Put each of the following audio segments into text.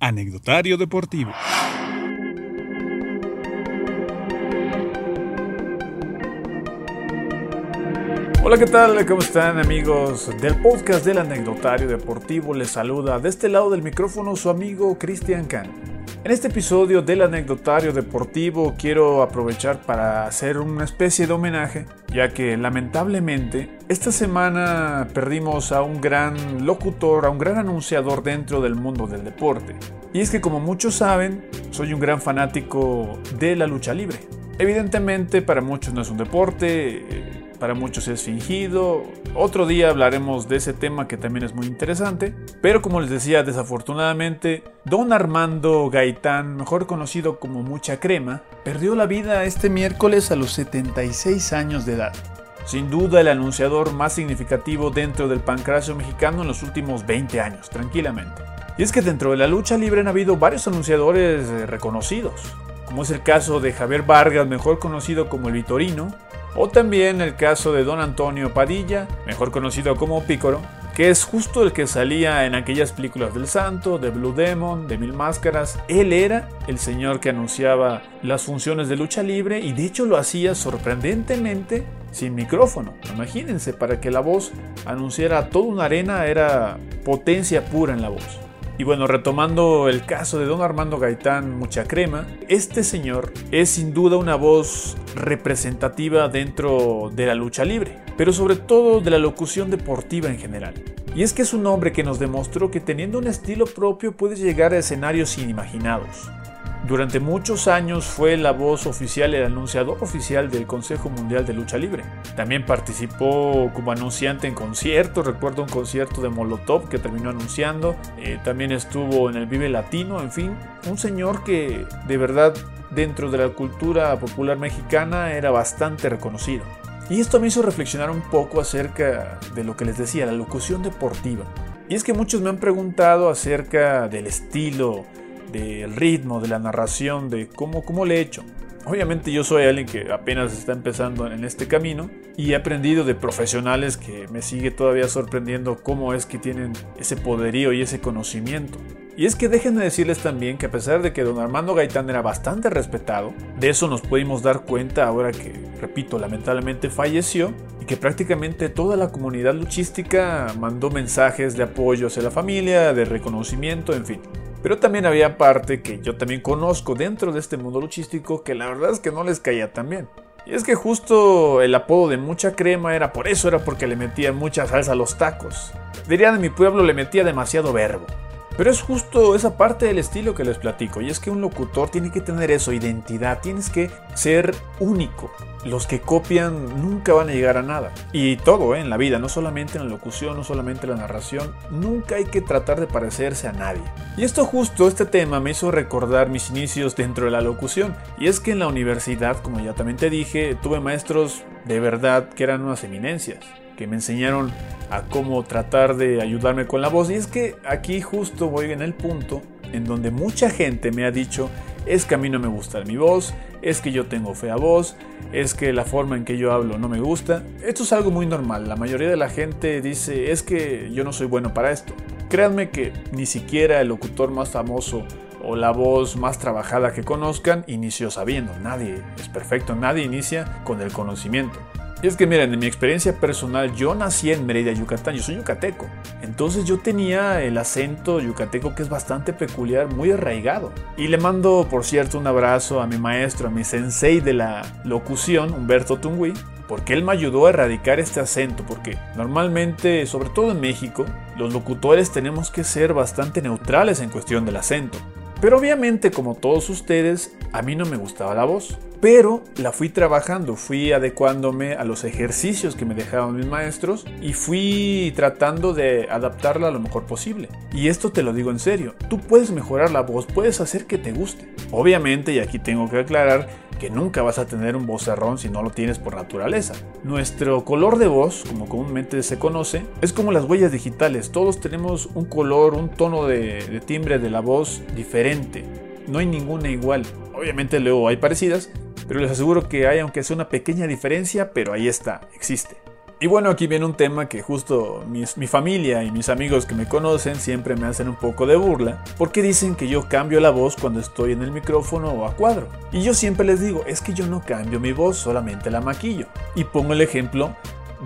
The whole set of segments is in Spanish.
Anecdotario Deportivo. Hola, ¿qué tal? ¿Cómo están amigos del podcast del Anecdotario Deportivo? Les saluda de este lado del micrófono su amigo Cristian Can. En este episodio del anecdotario deportivo quiero aprovechar para hacer una especie de homenaje, ya que lamentablemente esta semana perdimos a un gran locutor, a un gran anunciador dentro del mundo del deporte. Y es que como muchos saben, soy un gran fanático de la lucha libre. Evidentemente para muchos no es un deporte, para muchos es fingido. Otro día hablaremos de ese tema que también es muy interesante. Pero como les decía, desafortunadamente, don Armando Gaitán, mejor conocido como Mucha Crema, perdió la vida este miércoles a los 76 años de edad. Sin duda el anunciador más significativo dentro del pancracio mexicano en los últimos 20 años, tranquilamente. Y es que dentro de la lucha libre han habido varios anunciadores eh, reconocidos, como es el caso de Javier Vargas, mejor conocido como el Vitorino, o también el caso de don Antonio Padilla, mejor conocido como Pícoro, que es justo el que salía en aquellas películas del Santo, de Blue Demon, de Mil Máscaras. Él era el señor que anunciaba las funciones de lucha libre y de hecho lo hacía sorprendentemente sin micrófono. Imagínense, para que la voz anunciara toda una arena era potencia pura en la voz. Y bueno, retomando el caso de don Armando Gaitán Mucha Crema, este señor es sin duda una voz representativa dentro de la lucha libre, pero sobre todo de la locución deportiva en general. Y es que es un hombre que nos demostró que teniendo un estilo propio puedes llegar a escenarios inimaginados. Durante muchos años fue la voz oficial, el anunciador oficial del Consejo Mundial de Lucha Libre. También participó como anunciante en conciertos, recuerdo un concierto de Molotov que terminó anunciando. Eh, también estuvo en el Vive Latino, en fin, un señor que de verdad dentro de la cultura popular mexicana era bastante reconocido. Y esto me hizo reflexionar un poco acerca de lo que les decía, la locución deportiva. Y es que muchos me han preguntado acerca del estilo, del ritmo, de la narración, de cómo, cómo le he hecho. Obviamente yo soy alguien que apenas está empezando en este camino y he aprendido de profesionales que me sigue todavía sorprendiendo cómo es que tienen ese poderío y ese conocimiento. Y es que déjenme decirles también que a pesar de que don Armando Gaitán era bastante respetado, de eso nos pudimos dar cuenta ahora que, repito, lamentablemente falleció y que prácticamente toda la comunidad luchística mandó mensajes de apoyo hacia la familia, de reconocimiento, en fin. Pero también había parte que yo también conozco dentro de este mundo luchístico que la verdad es que no les caía tan bien. Y es que justo el apodo de mucha crema era por eso, era porque le metía mucha salsa a los tacos. Dirían en mi pueblo le metía demasiado verbo. Pero es justo esa parte del estilo que les platico, y es que un locutor tiene que tener eso, identidad, tienes que ser único. Los que copian nunca van a llegar a nada. Y todo ¿eh? en la vida, no solamente en la locución, no solamente en la narración, nunca hay que tratar de parecerse a nadie. Y esto justo, este tema me hizo recordar mis inicios dentro de la locución. Y es que en la universidad, como ya también te dije, tuve maestros de verdad que eran unas eminencias que me enseñaron a cómo tratar de ayudarme con la voz. Y es que aquí justo voy en el punto en donde mucha gente me ha dicho, es que a mí no me gusta mi voz, es que yo tengo fea voz, es que la forma en que yo hablo no me gusta. Esto es algo muy normal, la mayoría de la gente dice, es que yo no soy bueno para esto. Créanme que ni siquiera el locutor más famoso o la voz más trabajada que conozcan inició sabiendo. Nadie es perfecto, nadie inicia con el conocimiento. Es que miren, en mi experiencia personal, yo nací en Mérida, Yucatán, yo soy yucateco. Entonces yo tenía el acento yucateco que es bastante peculiar, muy arraigado. Y le mando, por cierto, un abrazo a mi maestro, a mi sensei de la locución, Humberto Tungui, porque él me ayudó a erradicar este acento, porque normalmente, sobre todo en México, los locutores tenemos que ser bastante neutrales en cuestión del acento. Pero obviamente, como todos ustedes, a mí no me gustaba la voz. Pero la fui trabajando, fui adecuándome a los ejercicios que me dejaban mis maestros y fui tratando de adaptarla lo mejor posible. Y esto te lo digo en serio, tú puedes mejorar la voz, puedes hacer que te guste. Obviamente, y aquí tengo que aclarar, que nunca vas a tener un vocerrón si no lo tienes por naturaleza. Nuestro color de voz, como comúnmente se conoce, es como las huellas digitales. Todos tenemos un color, un tono de, timbre de la voz diferente. No hay ninguna igual. Obviamente luego hay parecidas, pero les aseguro que hay aunque sea una pequeña diferencia, pero ahí está, existe. Y bueno, aquí viene un tema que justo mi familia y mis amigos que me conocen siempre me hacen un poco de burla, porque dicen que yo cambio la voz cuando estoy en el micrófono o a cuadro. Y yo siempre les digo, es que yo no cambio mi voz, solamente la maquillo. Y pongo el ejemplo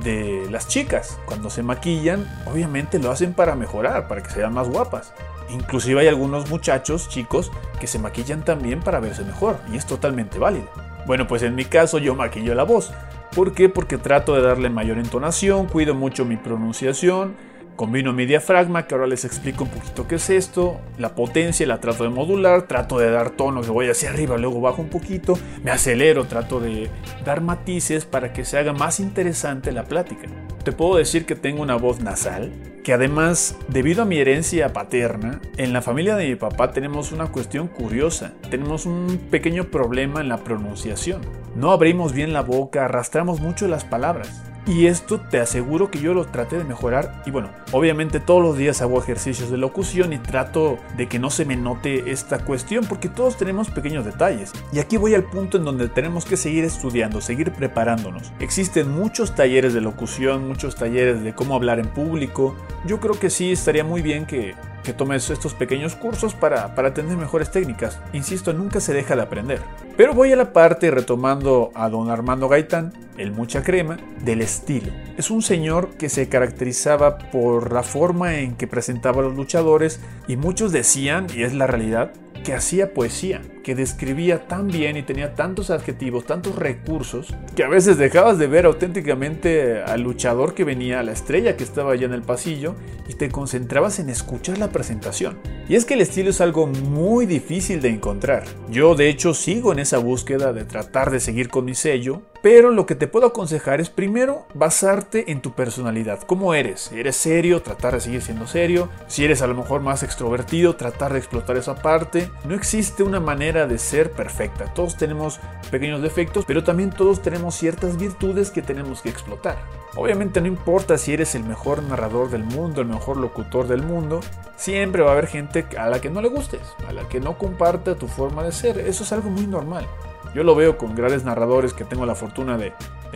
de las chicas. Cuando se maquillan, obviamente lo hacen para mejorar, para que sean más guapas. Inclusive hay algunos muchachos, chicos, que se maquillan también para verse mejor, y es totalmente válido. Bueno, pues en mi caso yo maquillo la voz. ¿Por qué? Porque trato de darle mayor entonación, cuido mucho mi pronunciación, combino mi diafragma, que ahora les explico un poquito qué es esto, la potencia la trato de modular, trato de dar tono que voy hacia arriba, luego bajo un poquito, me acelero, trato de dar matices para que se haga más interesante la plática. Te puedo decir que tengo una voz nasal, que además, debido a mi herencia paterna, en la familia de mi papá tenemos una cuestión curiosa. Tenemos un pequeño problema en la pronunciación. No abrimos bien la boca, arrastramos mucho las palabras. Y esto te aseguro que yo lo traté de mejorar. Y bueno, obviamente todos los días hago ejercicios de locución y trato de que no se me note esta cuestión porque todos tenemos pequeños detalles. Y aquí voy al punto en donde tenemos que seguir estudiando, seguir preparándonos. Existen muchos talleres de locución, muchos talleres de cómo hablar en público. Yo creo que sí estaría muy bien que que tomes estos pequeños cursos para, para tener mejores técnicas. Insisto, nunca se deja de aprender. Pero voy a la parte retomando a don Armando Gaitán, el mucha crema, del estilo. Es un señor que se caracterizaba por la forma en que presentaba a los luchadores y muchos decían, y es la realidad, que hacía poesía, que describía tan bien y tenía tantos adjetivos, tantos recursos, que a veces dejabas de ver auténticamente al luchador que venía, a la estrella que estaba allá en el pasillo, y te concentrabas en escuchar la presentación. Y es que el estilo es algo muy difícil de encontrar. Yo de hecho sigo en esa búsqueda de tratar de seguir con mi sello, pero lo que te puedo aconsejar es primero basarte en tu personalidad. ¿Cómo eres? Eres serio, tratar de seguir siendo serio. Si eres a lo mejor más extrovertido, tratar de explotar esa parte. No existe una manera de ser perfecta. Todos tenemos pequeños defectos, pero también todos tenemos ciertas virtudes que tenemos que explotar. Obviamente no importa si eres el mejor narrador del mundo, el mejor locutor del mundo, siempre va a haber gente a la que no le gustes, a la que no comparta tu forma de ser. Eso es algo muy normal. Yo lo veo con grandes narradores que tengo la fortuna de,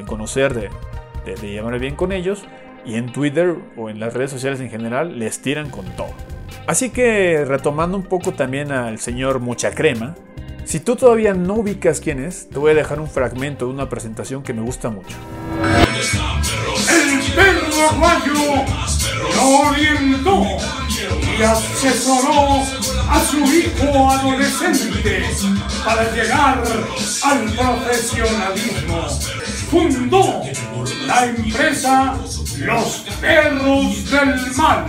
conocer, de, de, llamarme bien con ellos, y en Twitter o en las redes sociales en general les tiran con todo. Así que retomando un poco también al señor Mucha Crema, si tú todavía no ubicas quién es, te voy a dejar un fragmento de una presentación que me gusta mucho. El perro aguayo lo orientó y asesoró a su hijo adolescente para llegar al profesionalismo. Fundó la empresa Los Perros del Mal.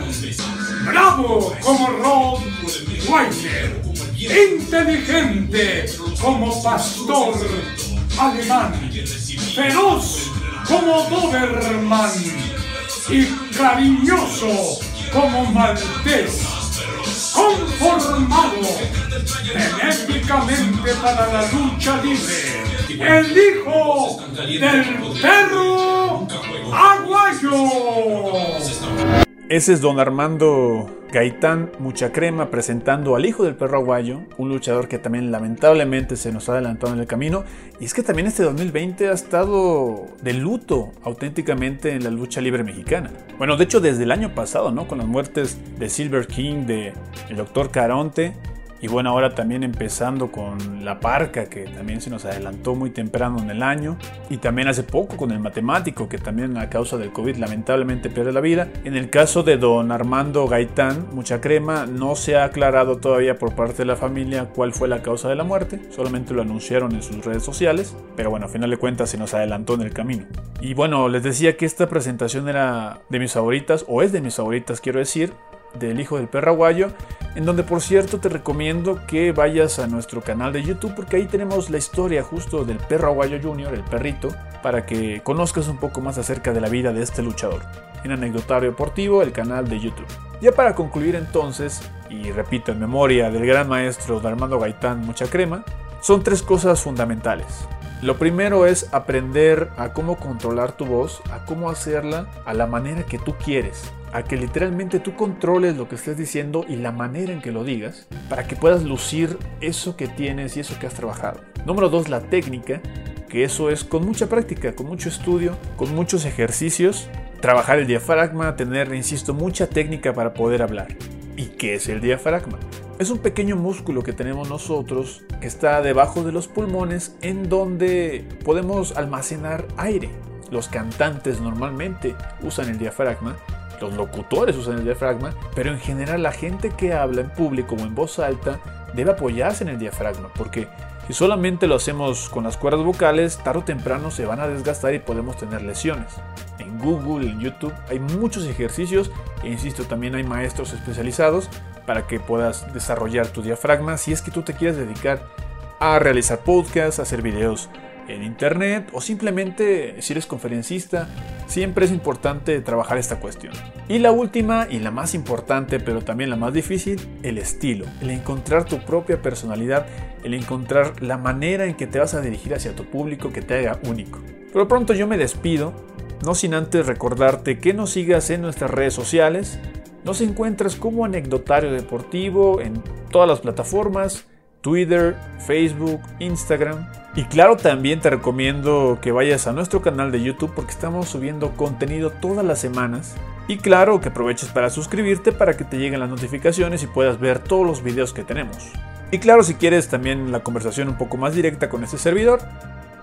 Bravo como Rod Weiner. Inteligente como pastor alemán. Feroz como Doberman. Y cariñoso como maltés conformado genéticamente para la lucha libre. El hijo del perro Ese es don Armando Gaitán Mucha Crema presentando al hijo del perro aguayo, un luchador que también lamentablemente se nos ha adelantado en el camino. Y es que también este 2020 ha estado de luto auténticamente en la lucha libre mexicana. Bueno, de hecho desde el año pasado, ¿no? Con las muertes de Silver King, de el Dr. Caronte y bueno, ahora también empezando con la parca, que también se nos adelantó muy temprano en el año. Y también hace poco con el matemático, que también a causa del COVID lamentablemente pierde la vida. En el caso de don Armando Gaitán, mucha crema, no se ha aclarado todavía por parte de la familia cuál fue la causa de la muerte. Solamente lo anunciaron en sus redes sociales. Pero bueno, a final de cuentas se nos adelantó en el camino. Y bueno, les decía que esta presentación era de mis favoritas, o es de mis favoritas, quiero decir del hijo del perro aguayo, en donde por cierto te recomiendo que vayas a nuestro canal de YouTube porque ahí tenemos la historia justo del perro aguayo junior, el perrito, para que conozcas un poco más acerca de la vida de este luchador. En Anecdotario Deportivo, el canal de YouTube. Ya para concluir entonces, y repito en memoria del gran maestro de Armando Gaitán Mucha Crema, son tres cosas fundamentales. Lo primero es aprender a cómo controlar tu voz, a cómo hacerla a la manera que tú quieres, a que literalmente tú controles lo que estés diciendo y la manera en que lo digas, para que puedas lucir eso que tienes y eso que has trabajado. Número dos, la técnica. que eso es con mucha práctica, con mucho estudio, con muchos ejercicios, trabajar el diafragma, tener, insisto, mucha técnica para poder hablar. ¿Y qué es el diafragma? Es un pequeño músculo que tenemos nosotros que está debajo de los pulmones en donde podemos almacenar aire. Los cantantes normalmente usan el diafragma, los locutores usan el diafragma, pero en general la gente que habla en público o en voz alta debe apoyarse en el diafragma porque si solamente lo hacemos con las cuerdas vocales, tarde o temprano se van a desgastar y podemos tener lesiones. En Google, en YouTube hay muchos ejercicios e insisto, también hay maestros especializados para que puedas desarrollar tu diafragma si es que tú te quieres dedicar a realizar podcasts, hacer videos en internet o simplemente si eres conferencista, siempre es importante trabajar esta cuestión. Y la última y la más importante, pero también la más difícil, el estilo, el encontrar tu propia personalidad, el encontrar la manera en que te vas a dirigir hacia tu público que te haga único. Pero pronto yo me despido, no sin antes recordarte que nos sigas en nuestras redes sociales, nos encuentras como anecdotario deportivo en todas las plataformas, Twitter, Facebook, Instagram. Y claro, también te recomiendo que vayas a nuestro canal de YouTube porque estamos subiendo contenido todas las semanas. Y claro, que aproveches para suscribirte para que te lleguen las notificaciones y puedas ver todos los videos que tenemos. Y claro, si quieres también la conversación un poco más directa con este servidor,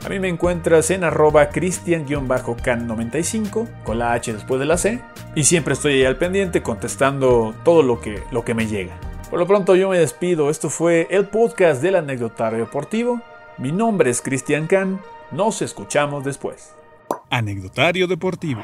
a mí me encuentras en arroba cristian-can95 con la H después de la C. Y siempre estoy ahí al pendiente contestando todo lo que, lo que me llega. Por lo pronto yo me despido, esto fue el podcast del anecdotario deportivo. Mi nombre es Cristian Can, nos escuchamos después. Anecdotario deportivo.